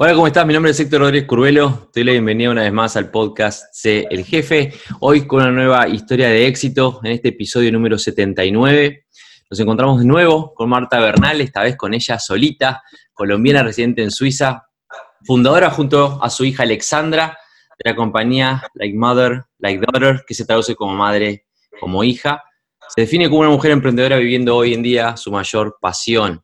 Hola, ¿cómo estás? Mi nombre es Héctor Rodríguez Curvelo. Te doy la bienvenida una vez más al podcast Sé el Jefe. Hoy con una nueva historia de éxito en este episodio número 79. Nos encontramos de nuevo con Marta Bernal, esta vez con ella solita, colombiana residente en Suiza, fundadora junto a su hija Alexandra de la compañía Like Mother, Like Daughter, que se traduce como madre, como hija. Se define como una mujer emprendedora viviendo hoy en día su mayor pasión.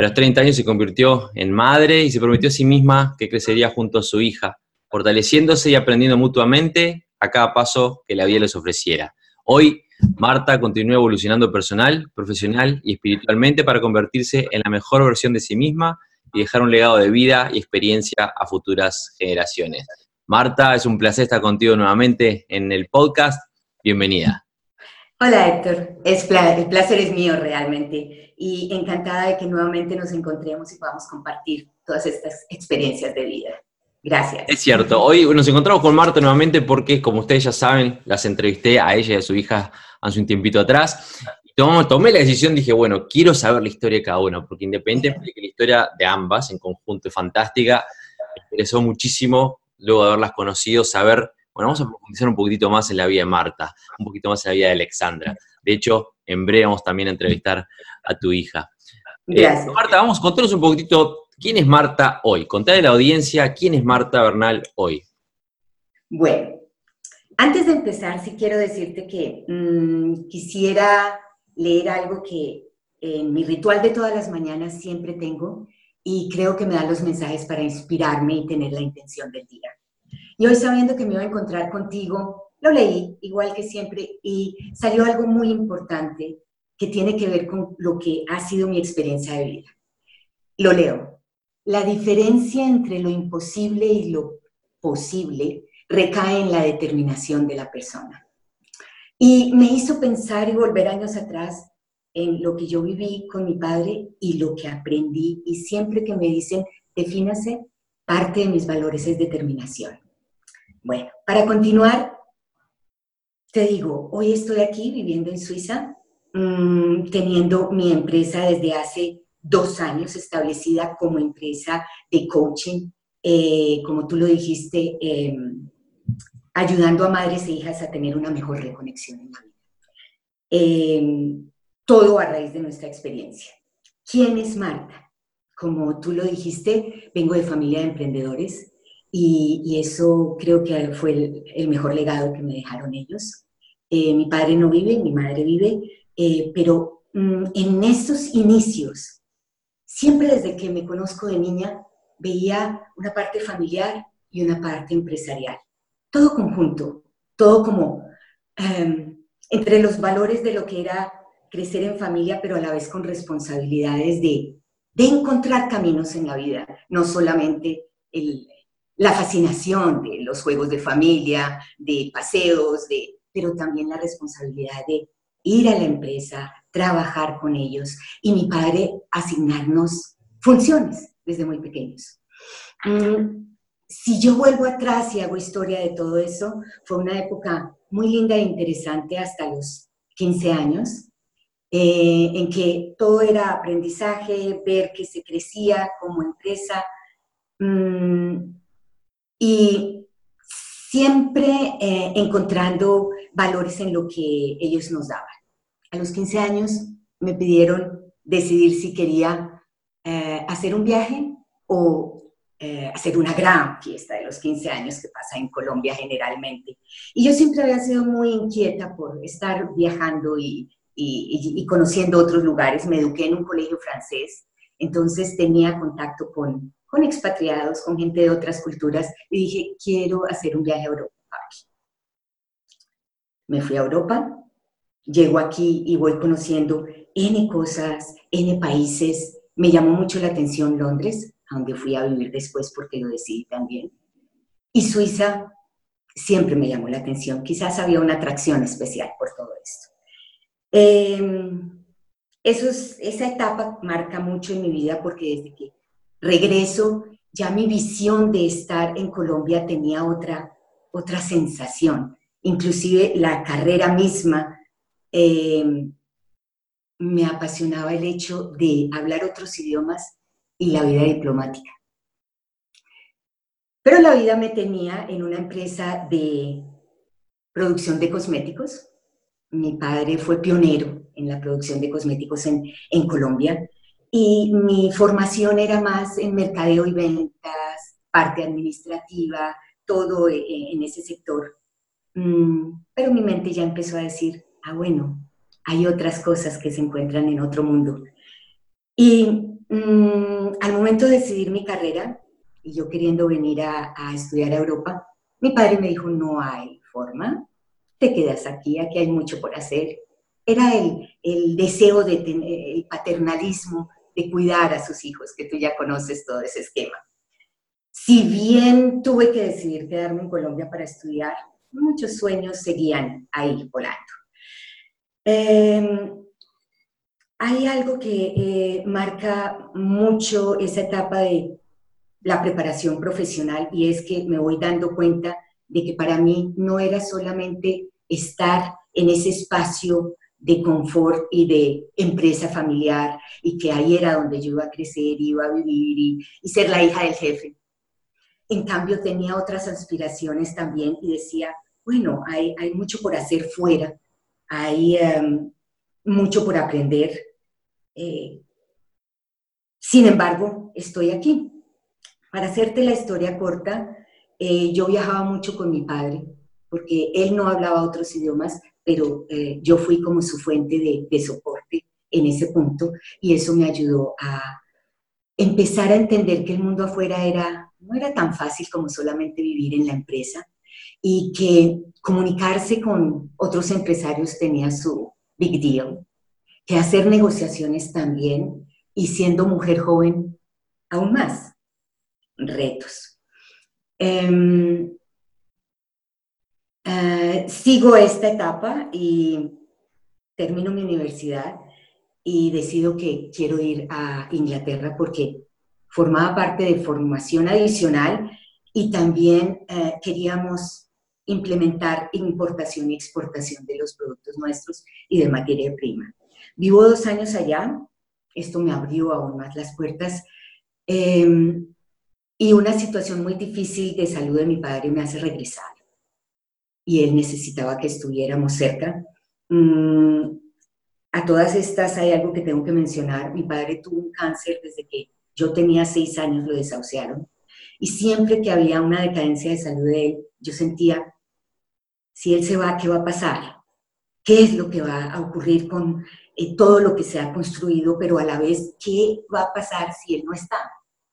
A los 30 años se convirtió en madre y se prometió a sí misma que crecería junto a su hija, fortaleciéndose y aprendiendo mutuamente a cada paso que la vida les ofreciera. Hoy, Marta continúa evolucionando personal, profesional y espiritualmente para convertirse en la mejor versión de sí misma y dejar un legado de vida y experiencia a futuras generaciones. Marta, es un placer estar contigo nuevamente en el podcast. Bienvenida. Hola Héctor, es el placer es mío realmente y encantada de que nuevamente nos encontremos y podamos compartir todas estas experiencias de vida. Gracias. Es cierto, hoy nos encontramos con Marta nuevamente porque, como ustedes ya saben, las entrevisté a ella y a su hija hace un tiempito atrás. Tomé, la decisión, dije, bueno, quiero saber la historia de cada uno, porque independientemente de que la historia de ambas en conjunto es fantástica, me interesó muchísimo, luego de haberlas conocido, saber bueno, vamos a profundizar un poquitito más en la vida de Marta, un poquito más en la vida de Alexandra. De hecho, en breve vamos también a entrevistar a tu hija. Gracias. Eh, Marta, vamos, contanos un poquitito, ¿quién es Marta hoy? Contale a la audiencia, ¿quién es Marta Bernal hoy? Bueno, antes de empezar, sí quiero decirte que mmm, quisiera leer algo que en mi ritual de todas las mañanas siempre tengo y creo que me da los mensajes para inspirarme y tener la intención del día. Y hoy sabiendo que me iba a encontrar contigo, lo leí igual que siempre y salió algo muy importante que tiene que ver con lo que ha sido mi experiencia de vida. Lo leo. La diferencia entre lo imposible y lo posible recae en la determinación de la persona. Y me hizo pensar y volver años atrás en lo que yo viví con mi padre y lo que aprendí. Y siempre que me dicen, defínase, parte de mis valores es determinación. Bueno, para continuar, te digo, hoy estoy aquí viviendo en Suiza, mmm, teniendo mi empresa desde hace dos años establecida como empresa de coaching, eh, como tú lo dijiste, eh, ayudando a madres e hijas a tener una mejor reconexión en la vida. Eh, todo a raíz de nuestra experiencia. ¿Quién es Marta? Como tú lo dijiste, vengo de familia de emprendedores, y, y, eso creo que fue el, el, mejor legado que me dejaron ellos. Eh, mi padre no vive, mi madre vive, eh, pero mm, en estos inicios, siempre desde que me conozco de niña, veía una parte familiar y una parte empresarial. Todo conjunto, todo como um, entre los valores de lo que era crecer en familia, pero a la vez con responsabilidades de, de encontrar caminos en la vida, no solamente el, la fascinación de los juegos de familia, de paseos, de, pero también la responsabilidad de ir a la empresa, trabajar con ellos y mi padre asignarnos funciones desde muy pequeños. Mm, si yo vuelvo atrás y hago historia de todo eso, fue una época muy linda e interesante hasta los 15 años, eh, en que todo era aprendizaje, ver que se crecía como empresa. Mm, y siempre eh, encontrando valores en lo que ellos nos daban. A los 15 años me pidieron decidir si quería eh, hacer un viaje o eh, hacer una gran fiesta de los 15 años que pasa en Colombia generalmente. Y yo siempre había sido muy inquieta por estar viajando y, y, y conociendo otros lugares. Me eduqué en un colegio francés, entonces tenía contacto con con expatriados, con gente de otras culturas, y dije, quiero hacer un viaje a Europa. Me fui a Europa, llego aquí y voy conociendo N cosas, N países. Me llamó mucho la atención Londres, a donde fui a vivir después porque lo decidí también. Y Suiza siempre me llamó la atención. Quizás había una atracción especial por todo esto. Em, esa etapa marca mucho en mi vida porque desde que regreso ya mi visión de estar en Colombia tenía otra, otra sensación. Inclusive la carrera misma em, me apasionaba el hecho de hablar otros idiomas y la vida diplomática. Pero la vida me tenía en una empresa de producción de cosméticos. Mi padre fue pionero en la producción de cosméticos en, en Colombia y mi formación era más en mercadeo y ventas, parte administrativa, todo e, e, en ese sector. Mm, pero mi mente ya empezó a decir, ah, bueno, hay otras cosas que se encuentran en otro mundo. Y mm, al momento de decidir mi carrera, y yo queriendo venir a, estudiar a Europa, mi padre me dijo, no hay forma, te quedas aquí, aquí hay mucho por hacer. Era el, el deseo de tener, el paternalismo de cuidar a sus hijos, que tú ya conoces todo ese esquema. Si bien tuve que decidir quedarme en Colombia para estudiar, muchos sueños seguían ahí volando. Em, hay algo que eh, marca mucho esa etapa de la preparación profesional y es que me voy dando cuenta de que para mí no era solamente estar en ese espacio de confort y de empresa familiar y que ahí era donde yo iba a crecer, iba a vivir y, ser la hija del jefe. En cambio tenía otras aspiraciones también y decía, bueno, hay, hay mucho por hacer fuera, hay em, mucho por aprender. Eh, sin embargo, estoy aquí. Para hacerte la historia corta, eh, yo viajaba mucho con mi padre, porque él no hablaba otros idiomas, pero eh, yo fui como su fuente de, soporte en ese punto y eso me ayudó a empezar a entender que el mundo afuera era, no era tan fácil como solamente vivir en la empresa y que comunicarse con otros empresarios tenía su big deal, que hacer negociaciones también y siendo mujer joven aún más retos. Em, eh, sigo esta etapa y termino mi universidad y decido que quiero ir a Inglaterra porque formaba parte de formación adicional y también eh, queríamos implementar importación y exportación de los productos nuestros y de materia prima. Vivo dos años allá, esto me abrió aún más las puertas em, y una situación muy difícil de salud de mi padre me hace regresar. Y él necesitaba que estuviéramos cerca. Mm, a todas estas hay algo que tengo que mencionar. Mi padre tuvo un cáncer desde que yo tenía seis años, lo desahuciaron. Y siempre que había una decadencia de salud de él, yo sentía, si él se va, ¿qué va a pasar? ¿Qué es lo que va a ocurrir con eh, todo lo que se ha construido? Pero a la vez, ¿qué va a pasar si él no está?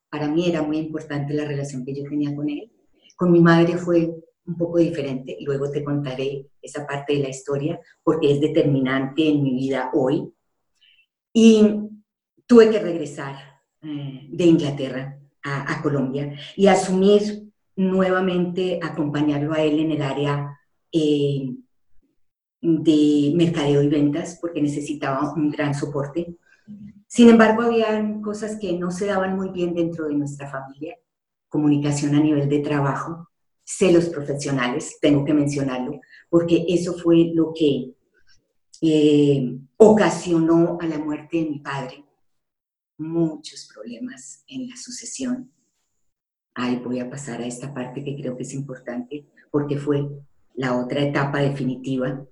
Para mí era muy importante la relación que yo tenía con él. Con mi madre fue un poco diferente. Luego te contaré esa parte de la historia porque es determinante en mi vida hoy. Y tuve que regresar eh, de Inglaterra a, Colombia y asumir nuevamente acompañarlo a él en el área eh, de mercadeo y ventas porque necesitaba un gran soporte. Sin embargo, había cosas que no se daban muy bien dentro de nuestra familia, comunicación a nivel de trabajo, celos profesionales, tengo que mencionarlo, porque eso fue lo que eh, ocasionó a la muerte de mi padre. Muchos problemas en la sucesión. Ahí voy a pasar a esta parte que creo que es importante, porque fue la otra etapa definitiva.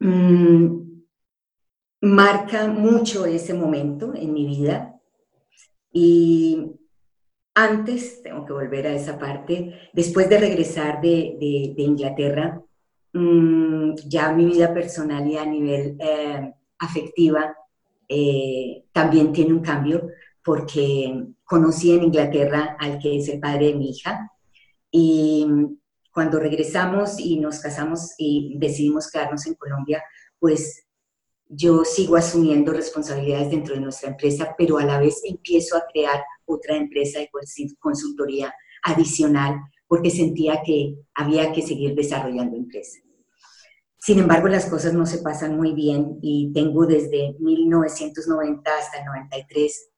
Mm, marca mucho ese momento en mi vida y antes, tengo que volver a esa parte, después de regresar de, Inglaterra, mm, ya mi vida personal y a nivel eh, afectiva eh, también tiene un cambio porque conocí en Inglaterra al que es el padre de mi hija y cuando regresamos y nos casamos y decidimos quedarnos en Colombia, pues yo sigo asumiendo responsabilidades dentro de nuestra empresa, pero a la vez empiezo a crear otra empresa de consultoría adicional porque sentía que había que seguir desarrollando empresa. Sin embargo, las cosas no se pasan muy bien y tengo desde 1990 hasta el 93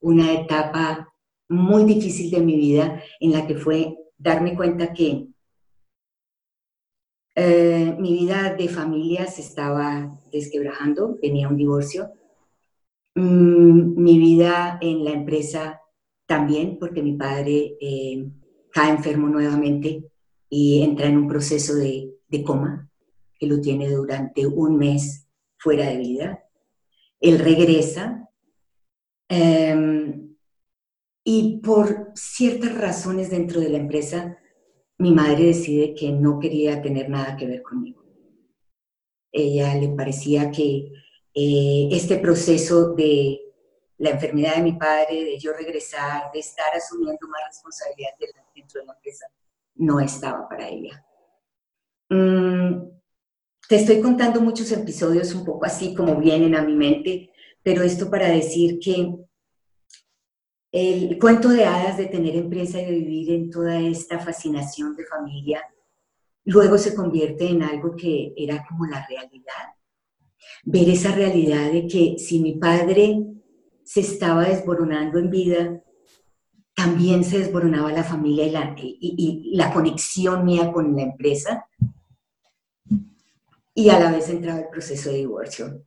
una etapa muy difícil de mi vida en la que fue darme cuenta que eh, mi vida de familia se estaba desquebrajando, tenía un divorcio. Mm, mi vida en la empresa también, porque mi padre eh, cae enfermo nuevamente y entra en un proceso de, coma, que lo tiene durante un mes fuera de vida. Él regresa em, y por ciertas razones dentro de la empresa, mi madre decide que no quería tener nada que ver conmigo. Ella le parecía que eh, este proceso de la enfermedad de mi padre, de yo regresar, de estar asumiendo más responsabilidad dentro de la empresa, no estaba para ella. Mm, te estoy contando muchos episodios un poco así como vienen a mi mente, pero esto para decir que el cuento de hadas de tener empresa y de vivir en toda esta fascinación de familia, luego se convierte en algo que era como la realidad. Ver esa realidad de que si mi padre se estaba desboronando en vida, también se desboronaba la familia y la, conexión mía con la empresa. Y a la vez entraba el proceso de divorcio.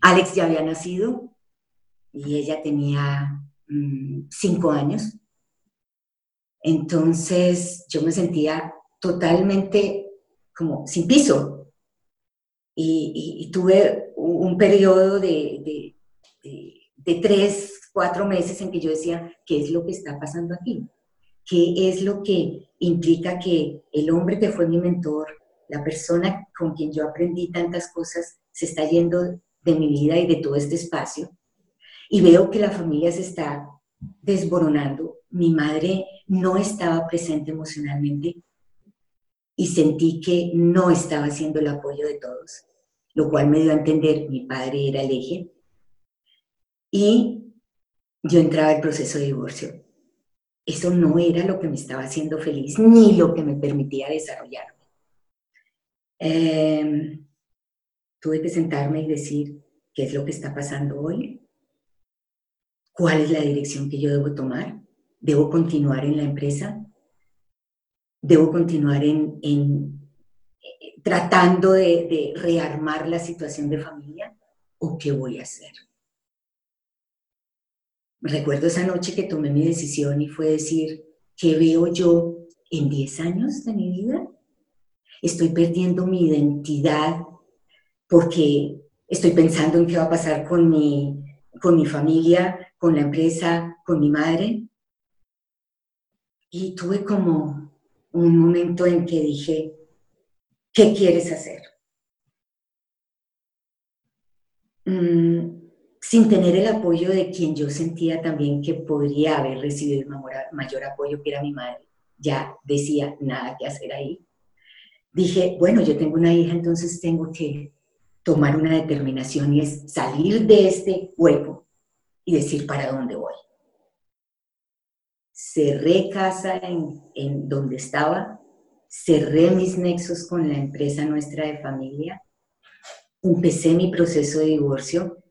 Alex ya había nacido y ella tenía mm, cinco años. Entonces yo me sentía totalmente como sin piso. Y, tuve un, periodo de, tres, cuatro meses en que yo decía, ¿qué es lo que está pasando aquí? ¿Qué es lo que implica que el hombre que fue mi mentor, la persona con quien yo aprendí tantas cosas, se está yendo de mi vida y de todo este espacio? Y veo que la familia se está desboronando. Mi madre no estaba presente emocionalmente y sentí que no estaba haciendo el apoyo de todos, lo cual me dio a entender mi padre era el eje y yo entraba al proceso de divorcio. Eso no era lo que me estaba haciendo feliz ni lo que me permitía desarrollarme. Em, tuve que sentarme y decir, ¿qué es lo que está pasando hoy? ¿Cuál es la dirección que yo debo tomar? ¿Debo continuar en la empresa? ¿Debo continuar en, eh, tratando de rearmar la situación de familia? ¿O qué voy a hacer? Recuerdo esa noche que tomé mi decisión y fue decir, ¿qué veo yo en 10 años de mi vida? Estoy perdiendo mi identidad porque estoy pensando en qué va a pasar con mi, con mi familia, con la empresa, con mi madre. Y tuve como un momento en que dije, ¿qué quieres hacer? Mm, sin tener el apoyo de quien yo sentía también que podría haber recibido mayor, apoyo, que era mi madre. Ya decía, nada que hacer ahí. Dije, bueno, yo tengo una hija, entonces tengo que tomar una determinación y es salir de este hueco y decir para dónde voy. Cerré casa en, en donde estaba, cerré mis nexos con la empresa nuestra de familia, empecé mi proceso de divorcio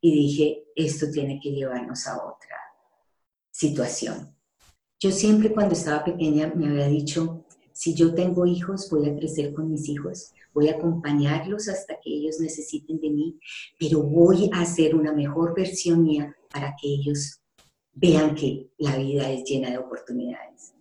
y dije, esto tiene que llevarnos a otra situación. Yo siempre cuando estaba pequeña me había dicho, si yo tengo hijos, voy a crecer con mis hijos, voy a acompañarlos hasta que ellos necesiten de mí, pero voy a hacer una mejor versión mía para que ellos vean que la vida es llena de oportunidades.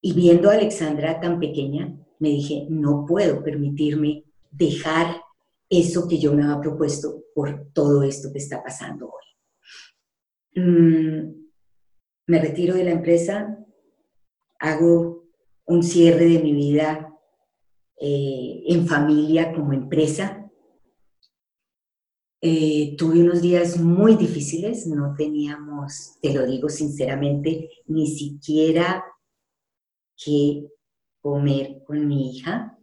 Y viendo a Alexandra tan pequeña, me dije, no puedo permitirme dejar eso que yo me había propuesto por todo esto que está pasando hoy. Mm, me retiro de la empresa, hago un cierre de mi vida eh, en familia como empresa. Eh, tuve unos días muy difíciles, no teníamos, te lo digo sinceramente, ni siquiera que comer con mi hija,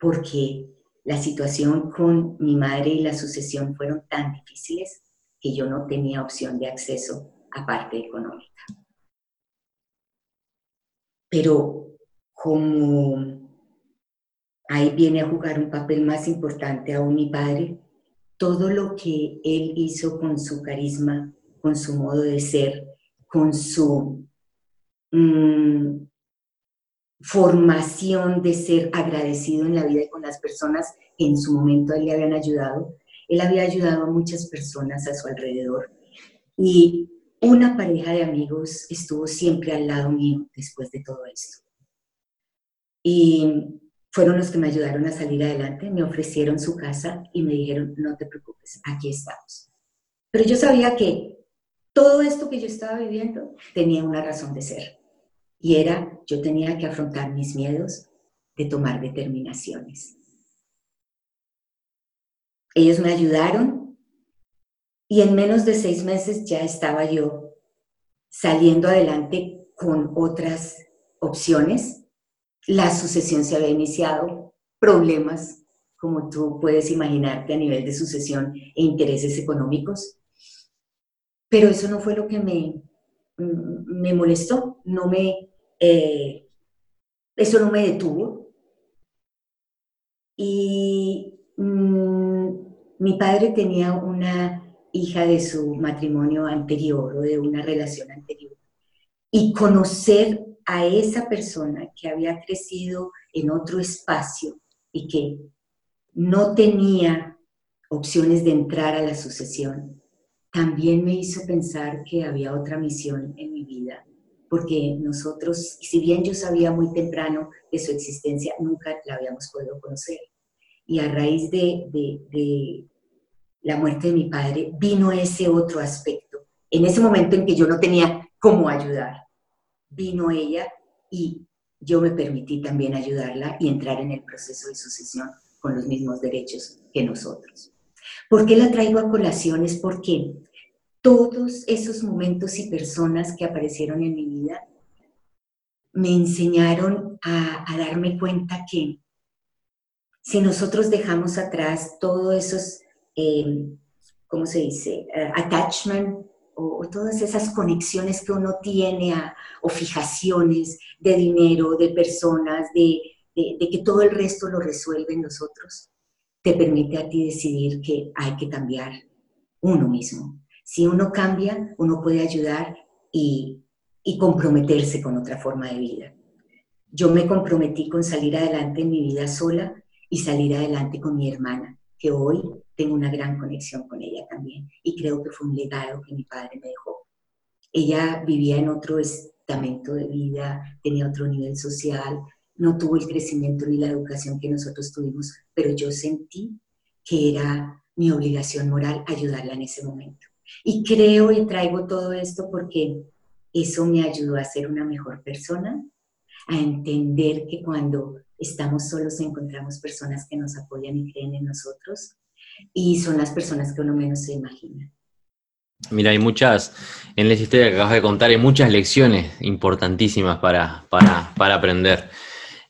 porque la situación con mi madre y la sucesión fueron tan difíciles que yo no tenía opción de acceso a parte económica. Pero como ahí viene a jugar un papel más importante aún mi padre. Todo lo que él hizo con su carisma, con su modo de ser, con su mm, formación de ser agradecido en la vida y con las personas que en su momento él le habían ayudado. Él había ayudado a muchas personas a su alrededor y una pareja de amigos estuvo siempre al lado mío después de todo esto. Y fueron los que me ayudaron a salir adelante, me ofrecieron su casa y me dijeron, no te preocupes, aquí estamos. Pero yo sabía que todo esto que yo estaba viviendo tenía una razón de ser. Y era, yo tenía que afrontar mis miedos de tomar determinaciones. Ellos me ayudaron y en menos de seis meses ya estaba yo saliendo adelante con otras opciones. La sucesión se había iniciado, problemas, como tú puedes imaginarte a nivel de sucesión e intereses económicos. Pero eso no fue lo que me, me molestó, no me, eh, eso no me detuvo. Y mm, mi padre tenía una hija de su matrimonio anterior o de una relación anterior. Y conocer a esa persona que había crecido en otro espacio y que no tenía opciones de entrar a la sucesión, también me hizo pensar que había otra misión en mi vida, porque nosotros, si bien yo sabía muy temprano de su existencia, nunca la habíamos podido conocer. Y a raíz de, de, la muerte de mi padre, vino ese otro aspecto. En ese momento en que yo no tenía cómo ayudar, vino ella y yo me permití también ayudarla y entrar en el proceso de sucesión con los mismos derechos que nosotros. ¿Por qué la traigo a colación? Es porque todos esos momentos y personas que aparecieron en mi vida me enseñaron a, darme cuenta que si nosotros dejamos atrás todos esos, eh, ¿cómo se dice? Uh, attachment o, todas esas conexiones que uno tiene o fijaciones de dinero, de personas, de, de que todo el resto lo resuelven nosotros, te permite a ti decidir que hay que cambiar uno mismo. Si uno cambia, uno puede ayudar y, comprometerse con otra forma de vida. Yo me comprometí con salir adelante en mi vida sola y salir adelante con mi hermana, que hoy tengo una gran conexión con ella también y creo que fue un legado que mi padre me dejó. Ella vivía en otro estamento de vida, tenía otro nivel social, no tuvo el crecimiento ni la educación que nosotros tuvimos, pero yo sentí que era mi obligación moral ayudarla en ese momento. Y creo y traigo todo esto porque eso me ayudó a ser una mejor persona, a entender que cuando estamos solos encontramos personas que nos apoyan y creen en nosotros y son las personas que uno menos se imagina. Mira, hay muchas, en la historia que acabas de contar, hay muchas lecciones importantísimas para, para aprender.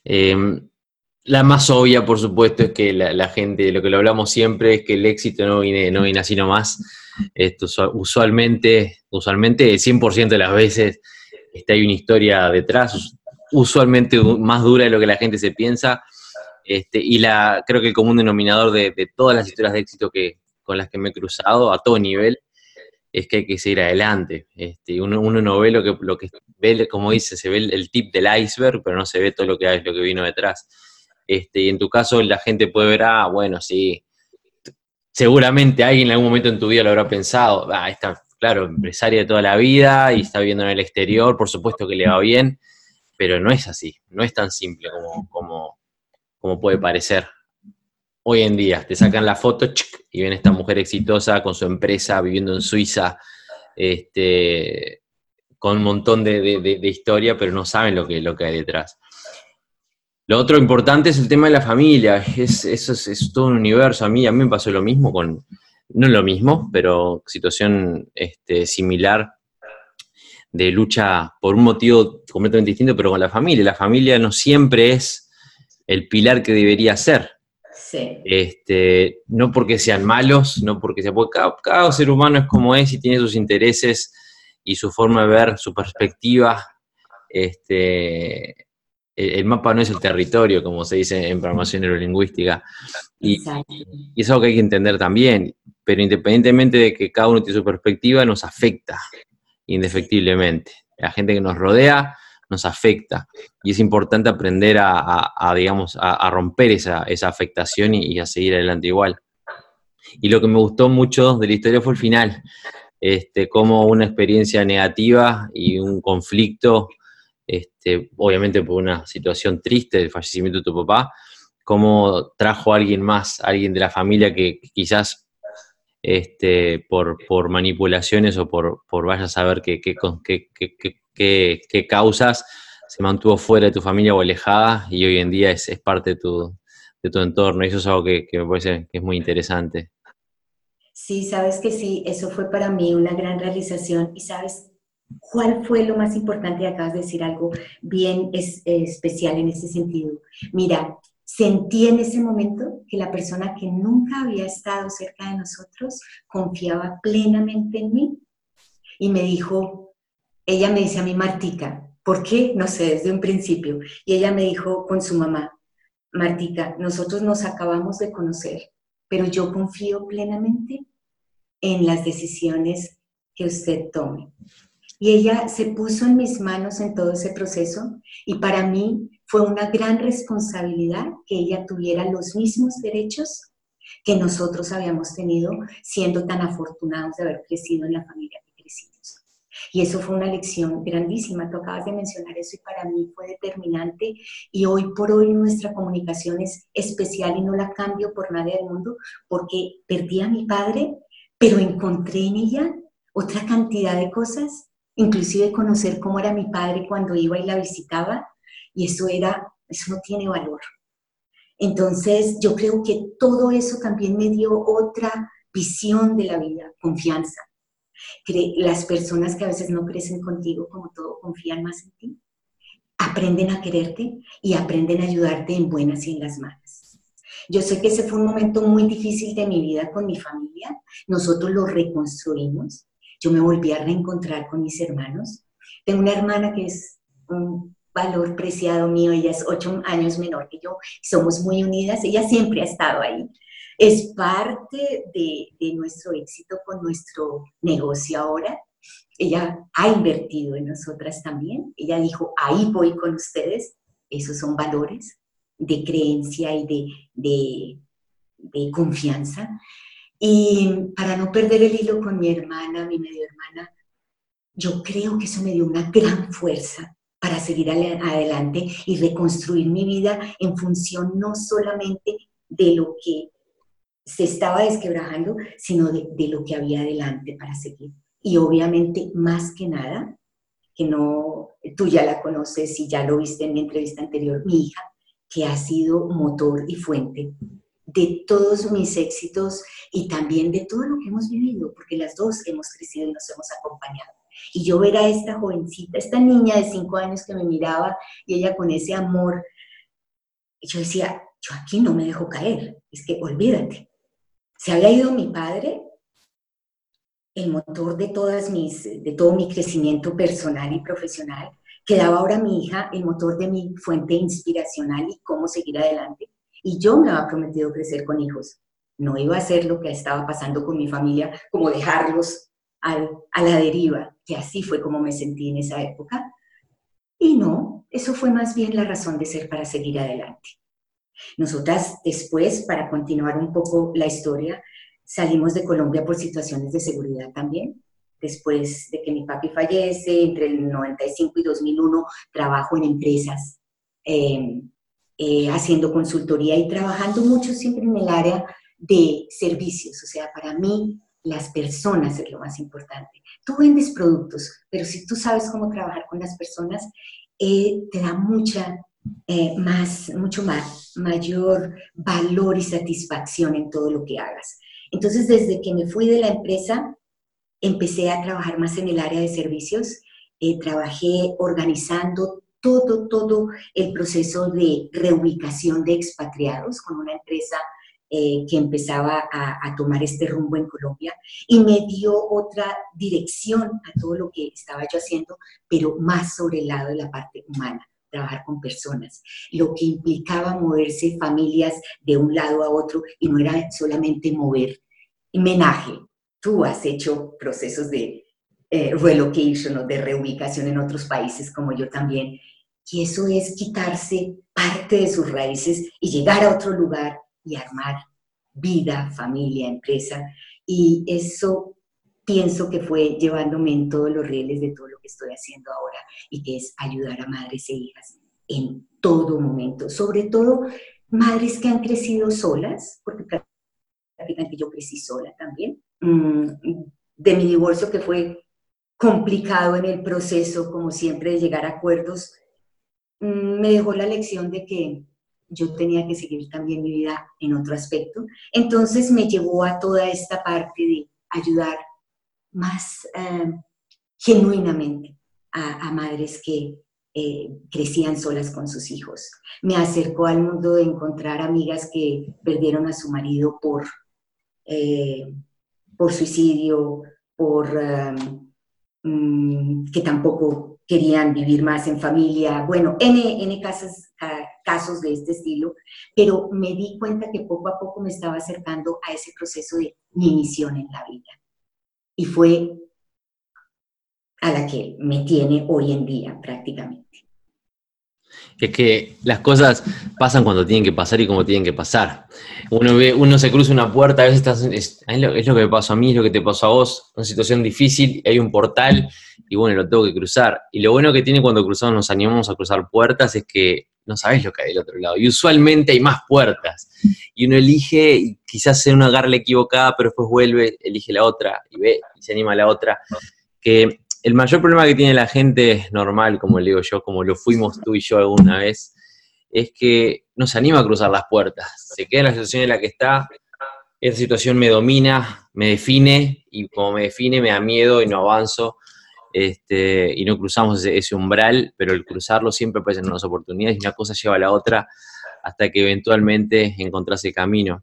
Em, la más obvia, por supuesto, es que la, gente, lo que lo hablamos siempre, es que el éxito no viene, no viene así nomás. Esto, usualmente, usualmente, el 100% de las veces está, hay una historia detrás, usualmente más dura de lo que la gente se piensa. Este, y la, creo que el común denominador de, todas las historias de éxito que, con las que me he cruzado a todo nivel es que hay que seguir adelante. Este, uno, uno, no ve lo que, lo que ve, como dice, se ve el, tip del iceberg, pero no se ve todo lo que, lo que vino detrás. Este, y en tu caso la gente puede ver, ah, bueno, sí, seguramente alguien en algún momento en tu vida lo habrá pensado, ah, está, claro, empresaria de toda la vida y está viviendo en el exterior, por supuesto que le va bien, pero no es así, no es tan simple como, como, puede parecer. Hoy en día te sacan la foto y ven esta mujer exitosa con su empresa viviendo en Suiza, este, con un montón de, historia, pero no saben lo que, lo que hay detrás. Lo otro importante es el tema de la familia, es, eso es, todo un universo. A mí, a mí me pasó lo mismo con, no lo mismo, pero situación este, similar de lucha por un motivo completamente distinto, pero con la familia. La familia no siempre es el pilar que debería ser. Sí. Este, no porque sean malos, no porque sea, porque cada, ser humano es como es y tiene sus intereses y su forma de ver, su perspectiva, este, el mapa no es el territorio, como se dice en programación neurolingüística. Y, y, es algo que hay que entender también, pero independientemente de que cada uno tiene su perspectiva, nos afecta indefectiblemente. La gente que nos rodea nos afecta y es importante aprender a, digamos, a, romper esa, afectación y, a seguir adelante igual. Y lo que me gustó mucho de la historia fue el final, este, como una experiencia negativa y un conflicto, este, obviamente por una situación triste del fallecimiento de tu papá, cómo trajo a alguien más, alguien de la familia que, quizás este, por, por, manipulaciones o por, por vaya a saber qué, qué, qué, causas se mantuvo fuera de tu familia o alejada y hoy en día es, parte de tu, de tu, entorno. Eso es algo que, que me parece que es muy interesante. Sí, sabes que sí, eso fue para mí una gran realización y sabes cuál fue lo más importante, acabas de decir algo bien especial en ese sentido. Mira, sentí en ese momento que la persona que nunca había estado cerca de nosotros confiaba plenamente en mí y me dijo, ella me dice a mí, Martica, ¿por qué? No sé, desde un principio. Y ella me dijo con su mamá, Martica, nosotros nos acabamos de conocer, pero yo confío plenamente en las decisiones que usted tome. Y ella se puso en mis manos en todo ese proceso y para mí fue una gran responsabilidad que ella tuviera los mismos derechos que nosotros habíamos tenido siendo tan afortunados de haber crecido en la familia que crecimos. Y eso fue una lección grandísima, tú acabas de mencionar eso y para mí fue determinante y hoy por hoy nuestra comunicación es especial y no la cambio por nadie del mundo porque perdí a mi padre, pero encontré en ella otra cantidad de cosas, inclusive conocer cómo era mi padre cuando iba y la visitaba y eso era, eso no tiene valor. Entonces yo creo que todo eso también me dio otra visión de la vida, confianza las personas que a veces no crecen contigo, como todo, confían más en ti. Aprenden a quererte y aprenden a ayudarte en buenas y en las malas. Yo sé que ese fue un momento muy difícil de mi vida con mi familia. Nosotros lo reconstruimos. Yo me volví a reencontrar con mis hermanos. Tengo una hermana que es un valor preciado mío. Ella es ocho años menor que yo. Somos muy unidas. Ella siempre ha estado ahí es parte de, nuestro éxito con nuestro negocio ahora. Ella ha invertido en nosotras también. Ella dijo, ahí voy con ustedes. Esos son valores de creencia y de, de confianza. Y para no perder el hilo con mi hermana, mi medio hermana, yo creo que eso me dio una gran fuerza para seguir adelante y reconstruir mi vida en función no solamente de lo que se estaba desquebrajando, sino de, lo que había adelante para seguir. Y obviamente, más que nada, que no, tú ya la conoces y ya lo viste en mi entrevista anterior, mi hija, que ha sido motor y fuente de todos mis éxitos y también de todo lo que hemos vivido, porque las dos hemos crecido y nos hemos acompañado. Y yo ver a esta jovencita, esta niña de cinco años que me miraba y ella con ese amor, yo decía, yo aquí no me dejo caer, es que olvídate, se había ido mi padre, el motor de, todas mis, de todo mi crecimiento personal y profesional. Quedaba ahora mi hija, el motor de mi fuente inspiracional y cómo seguir adelante. Y yo me había prometido crecer con hijos. No iba a ser lo que estaba pasando con mi familia, como dejarlos a la deriva, que así fue como me sentí en esa época. Y no, eso fue más bien la razón de ser para seguir adelante. Nosotras después, para continuar un poco la historia, salimos de Colombia por situaciones de seguridad también. Después de que mi papi fallece, entre el 95 y 2001, trabajo en empresas, em, eh, haciendo consultoría y trabajando mucho siempre en el área de servicios. O sea, para mí las personas es lo más importante. Tú vendes productos, pero si tú sabes cómo trabajar con las personas, eh, te da mucha eh, más, mucho más, mayor valor y satisfacción en todo lo que hagas. Entonces, desde que me fui de la empresa, empecé a trabajar más en el área de servicios. Eh, trabajé organizando todo, todo el proceso de reubicación de expatriados con una empresa eh, que empezaba a, a, tomar este rumbo en Colombia y me dio otra dirección a todo lo que estaba yo haciendo, pero más sobre el lado de la parte humana trabajar con personas, lo que implicaba moverse familias de un lado a otro y no era solamente mover menaje. Tú has hecho procesos de eh, relocation o de reubicación en otros países como yo también. Y eso es quitarse parte de sus raíces y llegar a otro lugar y armar vida, familia, empresa. Y eso pienso que fue llevándome en todos los rieles de todo lo que estoy haciendo ahora y que es ayudar a madres e hijas en todo momento, sobre todo madres que han crecido solas, porque prácticamente yo crecí sola también, mm, de mi divorcio que fue complicado en el proceso, como siempre, de llegar a acuerdos, mm, me dejó la lección de que yo tenía que seguir también mi vida en otro aspecto. Entonces me llevó a toda esta parte de ayudar más eh, genuinamente a, madres que eh, crecían solas con sus hijos. Me acercó al mundo de encontrar amigas que perdieron a su marido por, eh, por suicidio, por mm, que tampoco querían vivir más en familia, bueno, N, N casos, casos de este estilo, pero me di cuenta que poco a poco me estaba acercando a ese proceso de mi misión en la vida y fue a la que me tiene hoy en día prácticamente. Es que las cosas pasan cuando tienen que pasar y como tienen que pasar. Uno ve, uno se cruza una puerta, a veces estás, es, lo, que me pasó a mí, es lo que te pasó a vos, una situación difícil, hay un portal y bueno, lo tengo que cruzar. Y lo bueno que tiene cuando cruzamos, nos animamos a cruzar puertas es que no sabes lo que hay del otro lado. Y usualmente hay más puertas. Y uno elige, y quizás sea una garla equivocada, pero después vuelve, elige la otra y ve y se anima a la otra. Que el mayor problema que tiene la gente normal, como le digo yo, como lo fuimos tú y yo alguna vez, es que no se anima a cruzar las puertas. Se queda en la situación en la que está, esa situación me domina, me define, y como me define me da miedo y no avanzo este, y no cruzamos ese, umbral, pero el cruzarlo siempre ser nuevas oportunidades y una cosa lleva a la otra hasta que eventualmente encontrás el camino.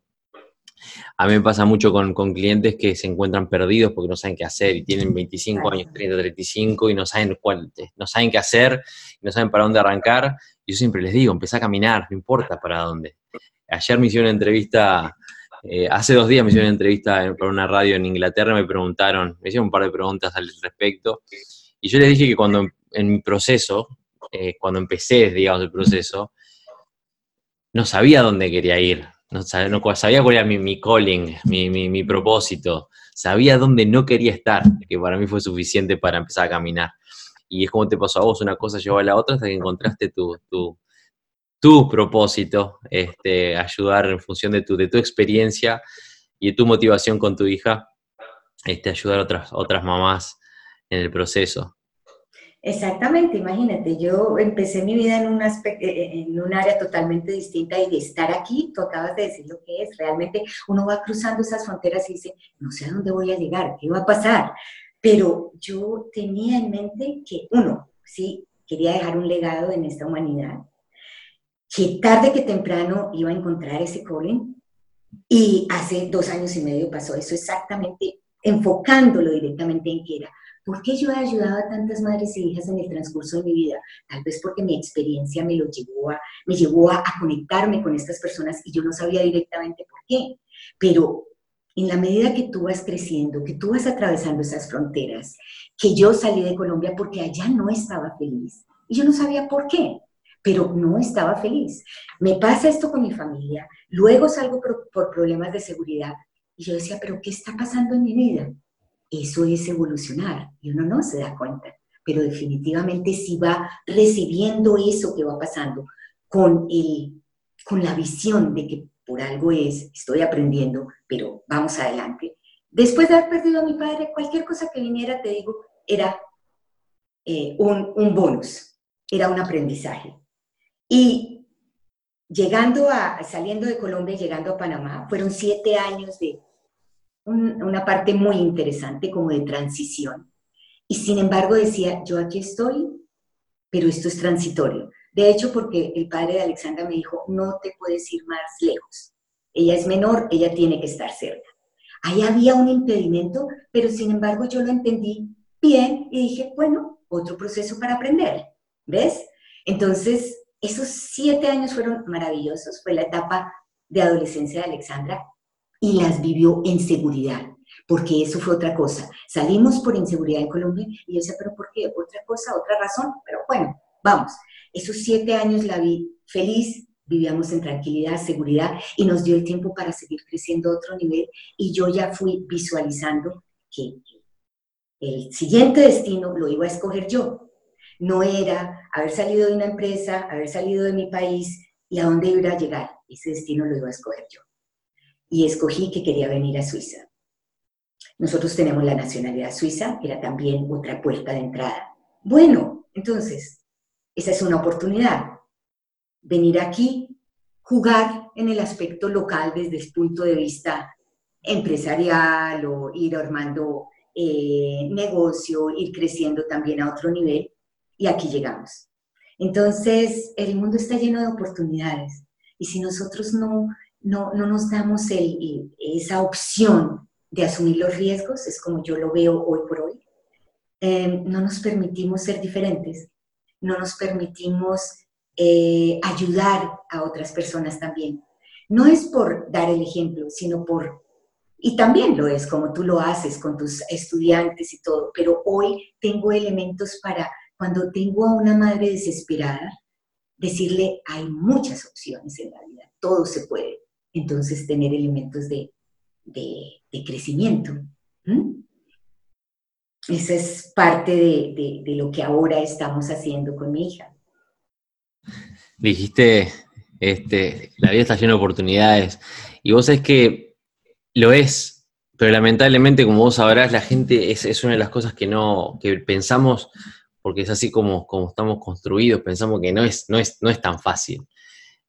A mí me pasa mucho con, clientes que se encuentran perdidos porque no saben qué hacer y tienen 25 años, 30, 35 y no saben, cuál, no saben qué hacer, no saben para dónde arrancar. Yo siempre les digo, empezá a caminar, no importa para dónde. Ayer me hicieron una entrevista eh, hace dos días me hicieron una entrevista para una radio en Inglaterra, me preguntaron, me hicieron un par de preguntas al respecto, y yo les dije que cuando en mi proceso, eh, cuando empecé, digamos, el proceso, no sabía dónde quería ir, no sabía, sabía cuál era mi, mi calling, mi, mi, propósito, sabía dónde no quería estar, que para mí fue suficiente para empezar a caminar. Y es como te pasó a vos, una cosa llevó a la otra hasta que encontraste tu, tu, tu propósito, este, ayudar en función de tu, de tu experiencia y de tu motivación con tu hija, este, ayudar a otras, otras mamás en el proceso. Exactamente, imagínate, yo empecé mi vida en un, aspecto, eh, eh, en un área totalmente distinta y de estar aquí, tú acabas de decir lo que es, realmente uno va cruzando esas fronteras y dice, no sé a dónde voy a llegar, qué va a pasar, pero yo tenía en mente que uno, sí, quería dejar un legado en esta humanidad, que tarde que temprano iba a encontrar ese calling y hace dos años y medio pasó eso exactamente, enfocándolo directamente en que era, ¿por qué yo he ayudado a tantas madres e hijas en el transcurso de mi vida? Tal vez porque mi experiencia me lo llevó a, conectarme con estas personas y yo no sabía directamente por qué, pero en la medida que tú vas creciendo, que tú vas atravesando esas fronteras, que yo salí de Colombia porque allá no estaba feliz y yo no sabía por qué pero no estaba feliz. Me pasa esto con mi familia, luego salgo por, problemas de seguridad y yo decía, pero ¿qué está pasando en mi vida? Eso es evolucionar y uno no se da cuenta, pero definitivamente si va recibiendo eso que va pasando con, el, con la visión de que por algo es, estoy aprendiendo, pero vamos adelante. Después de haber perdido a mi padre, cualquier cosa que viniera, te digo, era eh, un, un bonus, era un aprendizaje. Y llegando a, saliendo de Colombia y llegando a Panamá, fueron siete años de una parte muy interesante como de transición. Y sin embargo decía, yo aquí estoy, pero esto es transitorio. De hecho, porque el padre de Alexandra me dijo, no te puedes ir más lejos. Ella es menor, ella tiene que estar cerca. Ahí había un impedimento, pero sin embargo yo lo entendí bien y dije, bueno, otro proceso para aprender. ¿Ves? Entonces, esos siete años fueron maravillosos, fue la etapa de adolescencia de Alexandra y las vivió en seguridad, porque eso fue otra cosa. Salimos por inseguridad en Colombia y yo decía, pero ¿por qué? Otra cosa, otra razón, pero bueno, vamos. Esos siete años la vi feliz, vivíamos en tranquilidad, seguridad y nos dio el tiempo para seguir creciendo a otro nivel y yo ya fui visualizando que el siguiente destino lo iba a escoger yo. No era haber salido de una empresa, haber salido de mi país y a dónde iba a llegar. Ese destino lo iba a escoger yo. Y escogí que quería venir a Suiza. Nosotros tenemos la nacionalidad suiza, era también otra puerta de entrada. Bueno, entonces, esa es una oportunidad. Venir aquí, jugar en el aspecto local desde el punto de vista empresarial o ir armando eh, negocio, ir creciendo también a otro nivel y aquí llegamos. Entonces, el mundo está lleno de oportunidades y si nosotros no, no, nos damos esa opción de asumir los riesgos, es como yo lo veo hoy por hoy, eh, no nos permitimos ser diferentes, no nos permitimos eh, ayudar a otras personas también. No es por dar el ejemplo, sino por, y también lo es como tú lo haces con tus estudiantes y todo, pero hoy tengo elementos para cuando tengo a una madre desesperada, decirle, hay muchas opciones en la vida, todo se puede. Entonces, tener elementos de, crecimiento. Esa es parte de, lo que ahora estamos haciendo con mi hija. Dijiste, este, la vida está llena de oportunidades. Y vos es que lo es, pero lamentablemente, como vos sabrás, la gente es, es una de las cosas que no, que pensamos porque es así como, como estamos construidos, pensamos que no es, no es, no es tan fácil.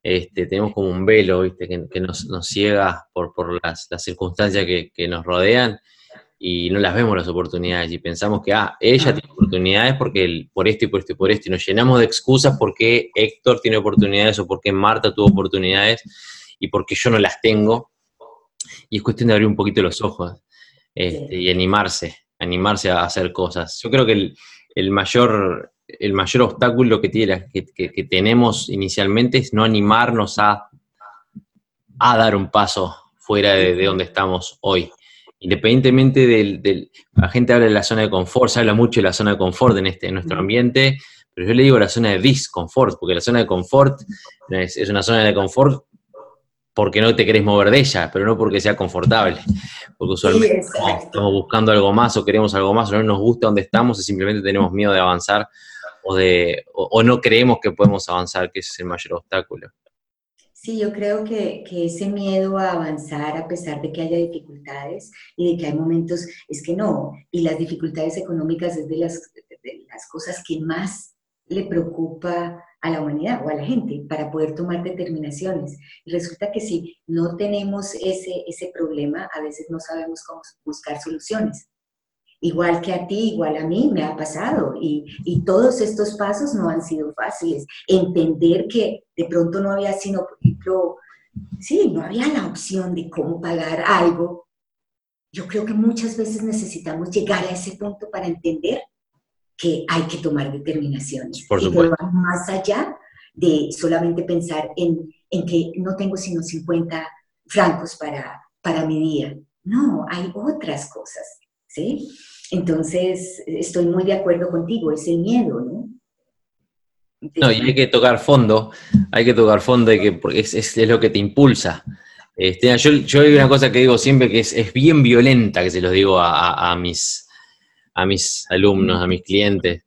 Este, tenemos como un velo ¿viste? que, nos, nos, ciega por, por las, las circunstancias que, que, nos rodean y no las vemos las oportunidades y pensamos que, ah, ella tiene oportunidades porque por esto y por esto y por esto, y nos llenamos de excusas porque Héctor tiene oportunidades o porque Marta tuvo oportunidades y porque yo no las tengo. Y es cuestión de abrir un poquito los ojos este, y animarse, animarse a hacer cosas. Yo creo que el, el mayor, el mayor obstáculo que, tiene, que, tenemos inicialmente es no animarnos a, a dar un paso fuera de, donde estamos hoy. Independientemente del, La gente habla de la zona de confort, se habla mucho de la zona de confort en, este, en nuestro ambiente, pero yo le digo la zona de disconfort, porque la zona de confort es, es una zona de confort porque no te querés mover de ella, pero no porque sea confortable. Porque usualmente estamos buscando algo más o queremos algo más o no nos gusta donde estamos y simplemente tenemos miedo de avanzar o, no creemos que podemos avanzar, que ese es el mayor obstáculo. Sí, yo creo que, que, ese miedo a avanzar a pesar de que haya dificultades y de que hay momentos, es que no, y las dificultades económicas es de las, de las cosas que más le preocupa a la humanidad o a la gente para poder tomar determinaciones. Y resulta que si no tenemos ese, ese problema, a veces no sabemos cómo buscar soluciones. Igual que a ti, igual a mí, me ha pasado. Y, y todos estos pasos no han sido fáciles. Entender que de pronto no había sino, por ejemplo, sí, no había la opción de cómo pagar algo. Yo creo que muchas veces necesitamos llegar a ese punto para entender que hay que tomar determinaciones. Por supuesto. Y más allá de solamente pensar en, en, que no tengo sino 50 francos para, para mi día. No, hay otras cosas, ¿sí? Entonces, estoy muy de acuerdo contigo, es el miedo, ¿no? no, y hay que tocar fondo, hay que tocar fondo, que, porque es, es, lo que te impulsa. Este, yo, yo hay una cosa que digo siempre que es, es bien violenta, que se los digo a, a mis, a mis alumnos, a mis clientes.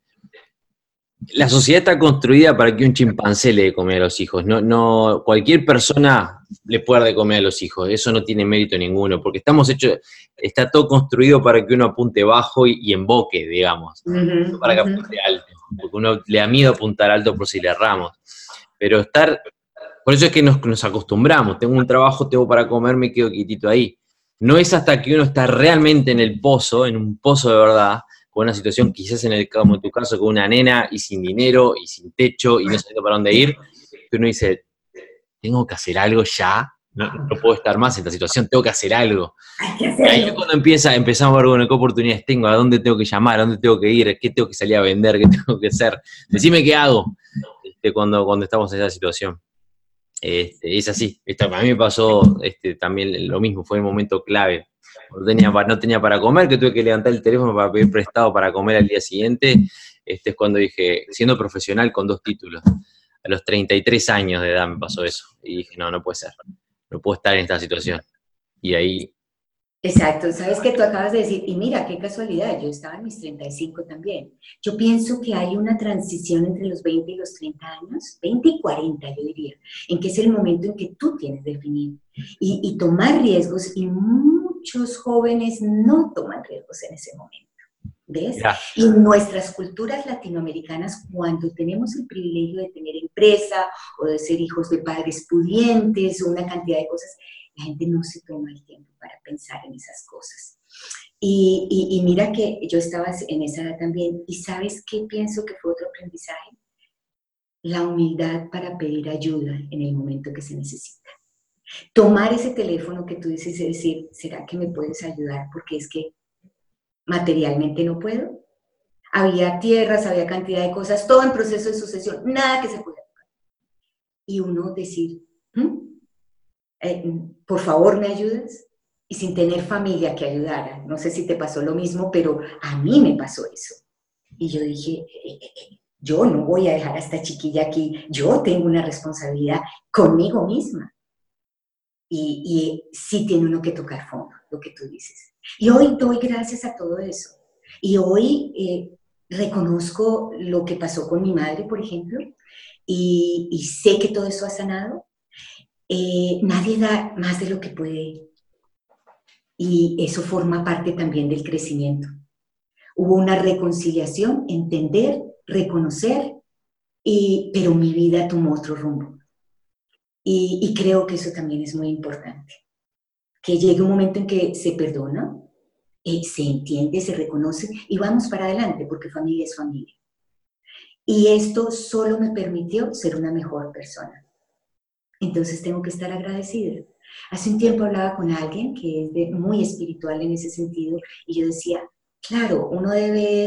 La sociedad está construida para que un chimpancé le dé comer a los hijos. No, no, cualquier persona le puede dar de comer a los hijos. Eso no tiene mérito ninguno, porque estamos hechos, está todo construido para que uno apunte bajo y, emboque, digamos. para que apunte alto. Porque uno le da miedo apuntar alto por si le erramos. Pero estar, por eso es que nos, nos acostumbramos. Tengo un trabajo, tengo para comer, me quedo quietito ahí. No es hasta que uno está realmente en el pozo, en un pozo de verdad, con una situación quizás en el como en tu caso, con una nena y sin dinero y sin techo y no sabiendo para dónde ir, que uno dice, tengo que hacer algo ya, no, puedo estar más en esta situación, tengo que hacer algo. y ahí es cuando empieza, empezamos a ver, bueno, qué oportunidades tengo, a dónde tengo que llamar, a dónde tengo que ir, qué tengo que salir a vender, qué tengo que hacer. Decime qué hago. este, cuando, cuando estamos en esa situación. Este, es así. Esto, a mí me pasó este, también lo mismo, fue un momento clave. No tenía, no tenía para comer, que tuve que levantar el teléfono para pedir prestado para comer al día siguiente. Este es cuando dije, siendo profesional con dos títulos, los 33 años de edad me pasó eso. Y dije, no, no puede ser, no puedo estar en esta situación. Y ahí Exacto, sabes que tú acabas de decir, y mira, qué casualidad, yo estaba en mis 35 también. Yo pienso que hay una transición entre los 20 y los 30 años, 20 y 40 yo diría, en que es el momento en que tú tienes definido y, y tomar riesgos y muchos jóvenes no toman riesgos en ese momento. ¿Ves? Y nuestras culturas latinoamericanas, cuando tenemos el privilegio de tener empresa o de ser hijos de padres pudientes o una cantidad de cosas, la gente no se toma el tiempo para pensar en esas cosas. Y, mira que yo estaba en esa edad también. ¿Y sabes qué pienso que fue otro aprendizaje? La humildad para pedir ayuda en el momento que se necesita. Tomar ese teléfono que tú dices y decir, ¿será que me puedes ayudar? Porque es que materialmente no puedo. Había tierras, había cantidad de cosas, todo en proceso de sucesión, nada que se pueda tocar. Y uno decir, ¿Mm? Eh, por favor, ¿me ayudas? Y sin tener familia que ayudara. No sé si te pasó lo mismo, pero a mí me pasó eso. Y yo dije, eh, eh, yo no voy a dejar a esta chiquilla aquí, yo tengo una responsabilidad conmigo misma. Y, y sí tiene uno que tocar fondo, lo que tú dices. Y hoy doy gracias a todo eso. Y hoy reconozco lo que pasó con mi madre, por ejemplo, y, y sé que todo eso ha sanado eh, nadie da más de lo que puede. Y eso forma parte también del crecimiento. Hubo una reconciliación, entender, reconocer, y, pero mi vida tomó otro rumbo. Y, creo que eso también es muy importante. Que llegue un momento en que se perdona, eh, se entiende, se reconoce y vamos para adelante, porque familia es familia. Y esto solo me permitió ser una mejor persona entonces tengo que estar agradecida. Hace un tiempo hablaba con alguien que es muy espiritual en ese sentido y yo decía, claro, uno debe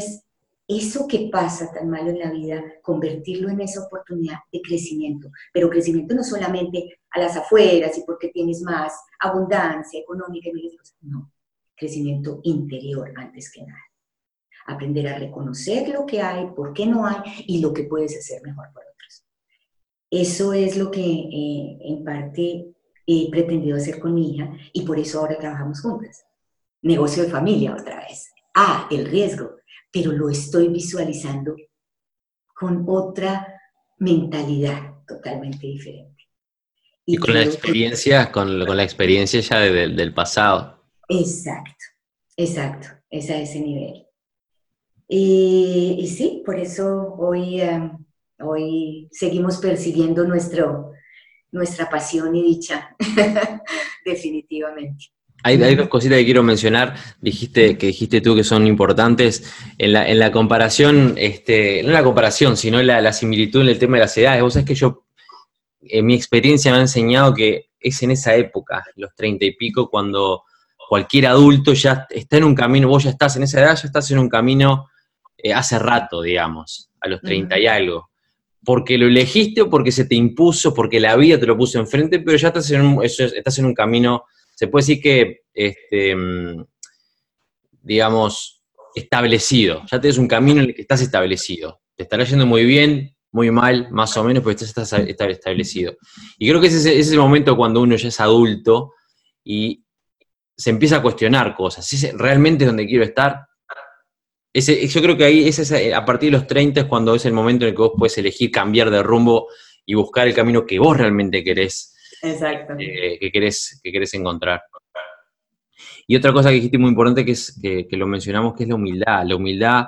eso que pasa tan malo en la vida, convertirlo en esa oportunidad de crecimiento. Pero crecimiento no solamente a las afueras y porque tienes más abundancia económica y miles cosas. No, crecimiento interior antes que nada. Aprender a reconocer lo que hay, por qué no hay y lo que puedes hacer mejor por eso es lo que eh, en parte he pretendido hacer con mi hija y por eso ahora trabajamos juntas. Negocio de familia otra vez. Ah, el riesgo, pero lo estoy visualizando con otra mentalidad totalmente diferente. Y, con la experiencia, con, la experiencia ya del pasado. Exacto, exacto, es a ese nivel. Y, sí, por eso hoy Hoy seguimos persiguiendo nuestro, nuestra pasión y dicha, definitivamente. Hay, dos cositas que quiero mencionar, dijiste, que dijiste tú que son importantes. En la, en la comparación, este, no en la comparación, sino la, similitud en el tema de las edades. Vos sabés que yo, en mi experiencia me ha enseñado que es en esa época, los treinta y pico, cuando cualquier adulto ya está en un camino, vos ya estás en esa edad, ya estás en un camino eh, hace rato, digamos, a los treinta y algo porque lo elegiste o porque se te impuso, porque la vida te lo puso enfrente, pero ya estás en un, estás en un camino, se puede decir que, este, digamos, establecido. Ya tienes un camino en el que estás establecido. Te estará yendo muy bien, muy mal, más o menos, pero estás establecido. Y creo que ese, ese es el momento cuando uno ya es adulto y se empieza a cuestionar cosas. ¿Es realmente donde quiero estar? yo creo que ahí es eh, a partir de los 30 es cuando es el momento en el que vos puedes elegir cambiar de rumbo y buscar el camino que vos realmente querés, Exacto. Eh, que, querés, que encontrar. Y otra cosa que dijiste muy importante que, es, que, lo mencionamos, que es la humildad. La humildad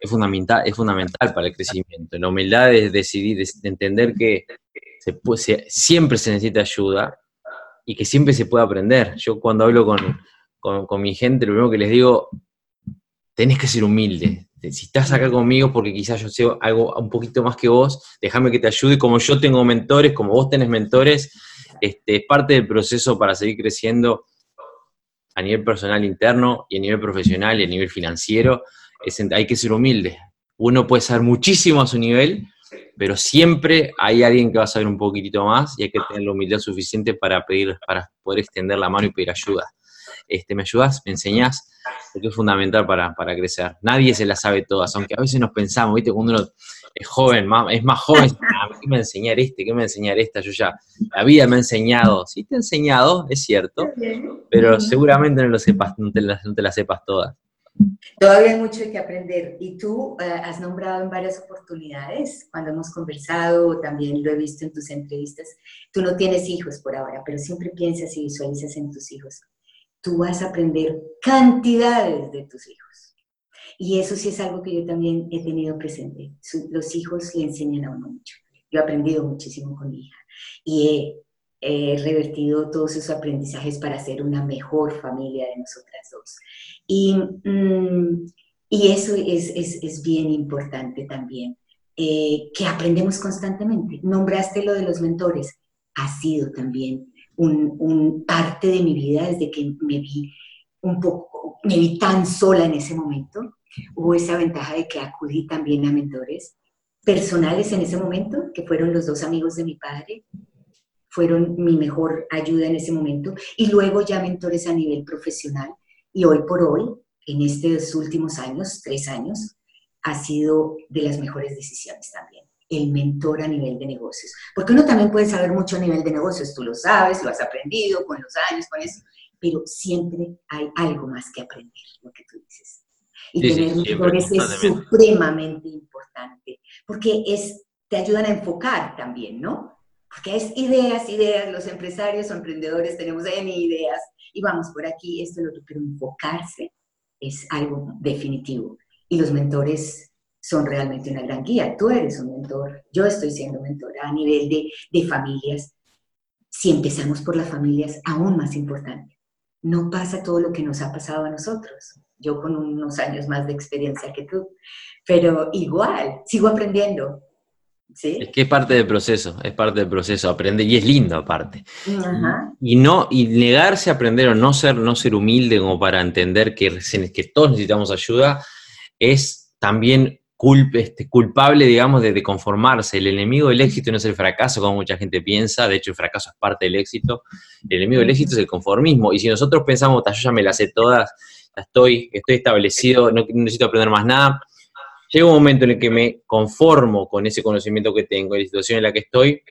es fundamental, es fundamental para el crecimiento. La humildad es decidir, de entender que siempre se necesita ayuda y que siempre se puede aprender. Yo cuando hablo con, con, con mi gente, lo primero que les digo, tenés que ser humilde. Si estás acá conmigo porque quizás yo sé algo un poquito más que vos, déjame que te ayude. Como yo tengo mentores, como vos tenés mentores, este, es parte del proceso para seguir creciendo a nivel personal interno y a nivel profesional y a nivel financiero. hay que ser humilde. Uno puede ser muchísimo a su nivel, pero siempre hay alguien que va a saber un poquitito más y hay que tener la humildad suficiente para pedir, para poder extender la mano y pedir ayuda. Este, ¿Me ayudas? ¿Me enseñás? Porque es fundamental para, para crecer. Nadie se la sabe todas, aunque a veces nos pensamos, ¿viste? Cuando uno es joven, es más joven, ah, ¿qué me va a enseñar este? ¿Qué me va a enseñar esta? Yo ya, la vida me ha enseñado. Sí te ha enseñado, es cierto, pero seguramente no, lo sepas, no, te las, no te las sepas todas. Todavía hay mucho que aprender. Y tú eh, has nombrado en varias oportunidades, cuando hemos conversado, también lo he visto en tus entrevistas, tú no tienes hijos por ahora, pero siempre piensas y visualizas en tus hijos. Tú vas a aprender cantidades de tus hijos. Y eso sí es algo que yo también he tenido presente. los hijos le enseñan a uno mucho. Yo he aprendido muchísimo con mi hija y he, revertido todos esos aprendizajes para ser una mejor familia de nosotras dos. Y, mm, y eso es, es, es, bien importante también, eh, que aprendemos constantemente. Nombraste lo de los mentores, ha sido también un, parte de mi vida desde que me vi un poco, me vi tan sola en ese momento. Hubo esa ventaja de que acudí también a mentores personales en ese momento, que fueron los dos amigos de mi padre, fueron mi mejor ayuda en ese momento, y luego ya mentores a nivel profesional, y hoy por hoy, en estos últimos años, tres años, ha sido de las mejores decisiones también. El mentor a nivel de negocios. Porque uno también puede saber mucho a nivel de negocios, tú lo sabes, lo has aprendido con los años, con eso, pero siempre hay algo más que aprender, lo que tú dices. Y tener mentores es supremamente importante, porque es, te ayudan a enfocar también, ¿no? Porque es ideas, ideas, los empresarios o emprendedores tenemos N ideas, y vamos por aquí, esto, lo otro, pero enfocarse es algo definitivo. Y los mentores son realmente una gran guía. Tú eres un mentor, yo estoy siendo mentora a nivel de, de familias. Si empezamos por las familias, aún más importante. No pasa todo lo que nos ha pasado a nosotros. Yo con unos años más de experiencia que tú, pero igual, sigo aprendiendo. Es que es parte del proceso, es parte del proceso, aprender, y es lindo aparte. Y no, y negarse a aprender o no ser, no ser humilde como para entender que, que todos necesitamos ayuda, es también este, culpable, digamos, de, conformarse. El enemigo del éxito no es el fracaso, como mucha gente piensa, de hecho el fracaso es parte del éxito. El enemigo del éxito es el conformismo. Y si nosotros pensamos, yo ya me las sé todas, ya estoy, estoy establecido, no necesito aprender más nada, llega un momento en el que me conformo con ese conocimiento que tengo, en la situación en la que estoy,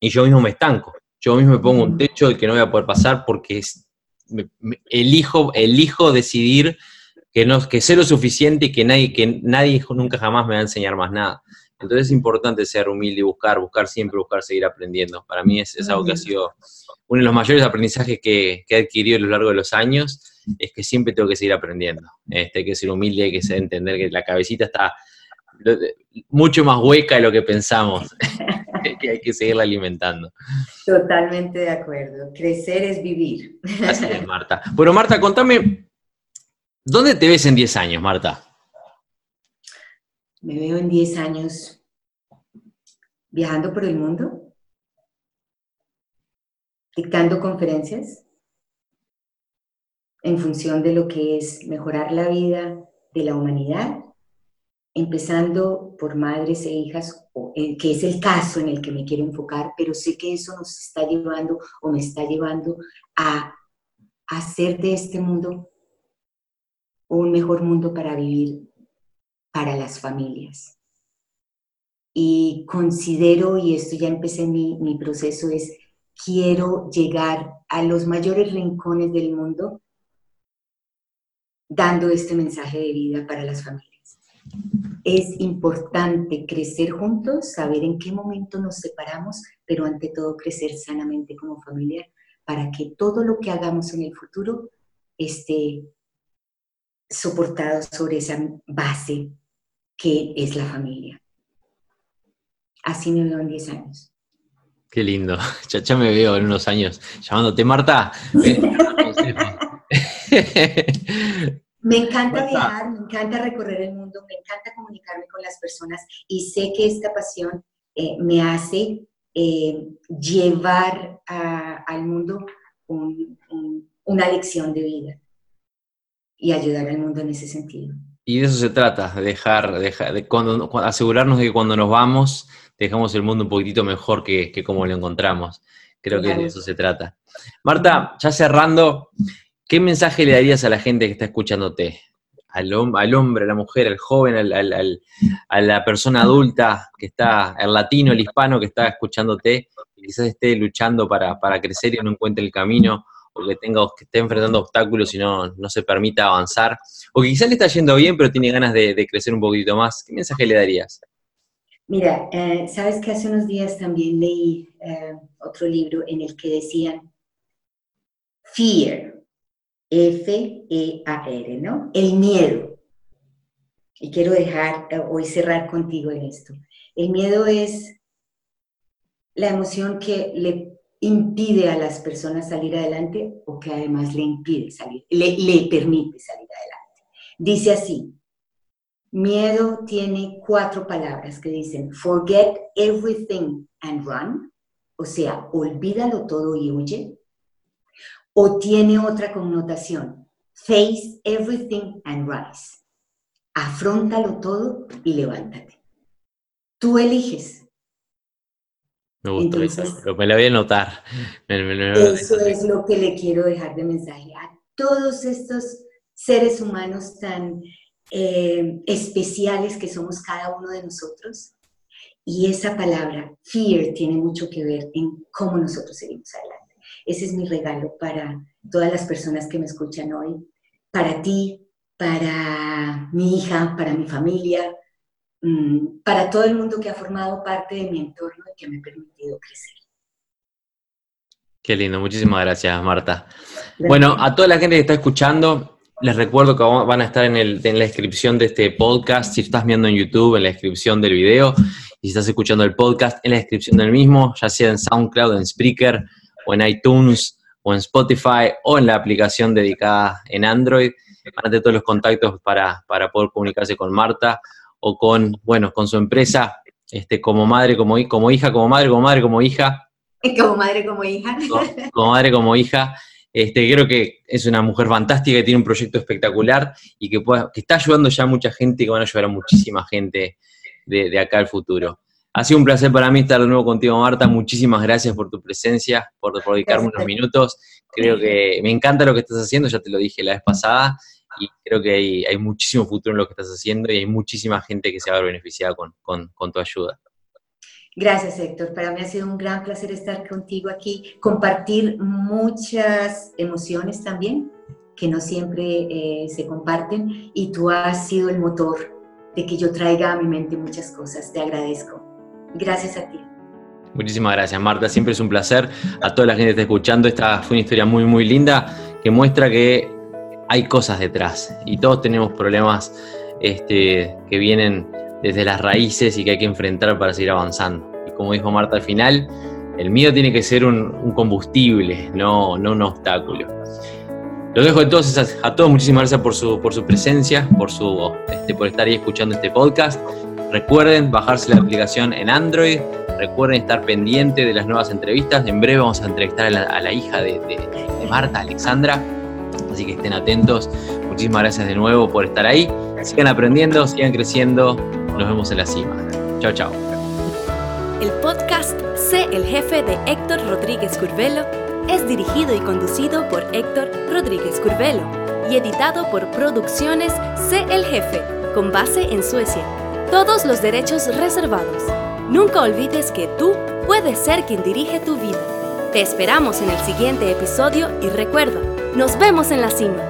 y yo mismo me estanco. Yo mismo me pongo un techo del que no voy a poder pasar porque elijo, elijo decidir que, no, que sé lo suficiente y que nadie, que nadie nunca jamás me va a enseñar más nada. Entonces es importante ser humilde y buscar, buscar siempre, buscar seguir aprendiendo. Para mí es, es algo que ha sido uno de los mayores aprendizajes que, que he adquirido a lo largo de los años es que siempre tengo que seguir aprendiendo. Este, hay que ser humilde, hay que entender que la cabecita está mucho más hueca de lo que pensamos, que hay que seguirla alimentando. Totalmente de acuerdo. Crecer es vivir. Así es, Marta. Bueno, Marta, contame, ¿dónde te ves en 10 años, Marta? Me veo en 10 años viajando por el mundo, dictando conferencias, en función de lo que es mejorar la vida de la humanidad, empezando por madres e hijas, que es el caso en el que me quiero enfocar, pero sé que eso nos está llevando o me está llevando a hacer de este mundo un mejor mundo para vivir para las familias. Y considero, y esto ya empecé mi, mi proceso, es quiero llegar a los mayores rincones del mundo dando este mensaje de vida para las familias. Es importante crecer juntos, saber en qué momento nos separamos, pero ante todo crecer sanamente como familia para que todo lo que hagamos en el futuro esté soportado sobre esa base que es la familia. Así me veo en 10 años. Qué lindo. Ya, ya, me veo en unos años llamándote Marta. Me encanta viajar, me encanta recorrer el mundo, me encanta comunicarme con las personas y sé que esta pasión eh, me hace eh, llevar al mundo una lección de vida y ayudar al mundo en ese sentido. Y de eso se trata, de dejar, de cuando, asegurarnos de que cuando nos vamos, dejamos el mundo un poquitito mejor que, que como lo encontramos. Creo que de eso se trata. Marta, ya cerrando, ¿qué mensaje le darías a la gente que está escuchándote? Al, al hombre, a la mujer, al joven, al, a la persona adulta que está, el latino, el hispano que está escuchándote y quizás esté luchando para, para crecer y no encuentre el camino, o que, tenga, que esté enfrentando obstáculos y no, no se permita avanzar, o que quizás le está yendo bien pero tiene ganas de, de crecer un poquito más, ¿qué mensaje le darías? Mira, eh, sabes que hace unos días también leí eh, otro libro en el que decían fear, F-E-A-R, ¿no? El miedo. Y quiero dejar eh, hoy cerrar contigo en esto. El miedo es la emoción que le impide a las personas salir adelante o que además le impide salir, le, permite salir adelante. Dice así, Miedo tiene cuatro palabras que dicen forget everything and run, o sea, olvídalo todo y huye. O tiene otra connotación, face everything and rise. Afróntalo todo y levántate. Tú eliges. Me gustó eso, me la voy a notar. eso es lo que le quiero dejar de mensaje a todos estos seres humanos tan eh, especiales que somos cada uno de nosotros. Y esa palabra, fear, tiene mucho que ver en cómo nosotros seguimos adelante. Ese es mi regalo para todas las personas que me escuchan hoy, para ti, para mi hija, para mi familia, mm, para todo el mundo que ha formado parte de mi entorno y que me ha permitido crecer. Qué lindo, muchísimas gracias, Marta. Bueno, a toda la gente que está escuchando, les recuerdo que van a estar en, la descripción de este podcast, si estás viendo en YouTube, en la descripción del video, y si estás escuchando el podcast, en la descripción del mismo, ya sea en SoundCloud, en Spreaker, o en iTunes, o en Spotify, o en la aplicación dedicada en Android. Van a tener todos los contactos para, poder comunicarse con Marta o con, bueno, con su empresa, este, como madre, como, como hija, como madre, como madre, como hija. Como madre, como hija. como madre, como hija. Este, creo que es una mujer fantástica que tiene un proyecto espectacular y que, está ayudando ya a mucha gente y que van a ayudar a muchísima gente de, acá al futuro. Ha sido un placer para mí estar de nuevo contigo, Marta. Muchísimas gracias por tu presencia, por, dedicarme unos minutos. Creo que me encanta lo que estás haciendo, ya te lo dije la vez pasada, y creo que hay, muchísimo futuro en lo que estás haciendo y hay muchísima gente que se va a beneficiar con tu ayuda. Gracias, Héctor. Para mí ha sido un gran placer estar contigo aquí, compartir muchas emociones también, que no siempre eh, se comparten, y tú has sido el motor de que yo traiga a mi mente muchas cosas. Te agradezco. Gracias a ti. Muchísimas gracias, Marta. Siempre es un placer. A toda la gente que está escuchando, esta fue una historia muy, muy linda que muestra que hay cosas detrás y todos tenemos problemas este, que vienen desde las raíces y que hay que enfrentar para seguir avanzando. Y como dijo Marta al final, el miedo tiene que ser un, combustible, no, no un obstáculo. Los dejo entonces a, todos, muchísimas gracias por su, por su presencia, por, su, este, por estar ahí escuchando este podcast. Recuerden bajarse la aplicación en Android, recuerden estar pendiente de las nuevas entrevistas. En breve vamos a entrevistar a la, hija de Marta, Alexandra, así que estén atentos. Muchísimas gracias de nuevo por estar ahí. Sigan aprendiendo, sigan creciendo. Nos vemos en la cima. Chao, chao. El podcast Sé el jefe de Héctor Rodríguez Curvelo es dirigido y conducido por Héctor Rodríguez Curvelo y editado por Producciones Sé el jefe, con base en Suecia. Todos los derechos reservados. Nunca olvides que tú puedes ser quien dirige tu vida. Te esperamos en el siguiente episodio y recuerda, nos vemos en la cima.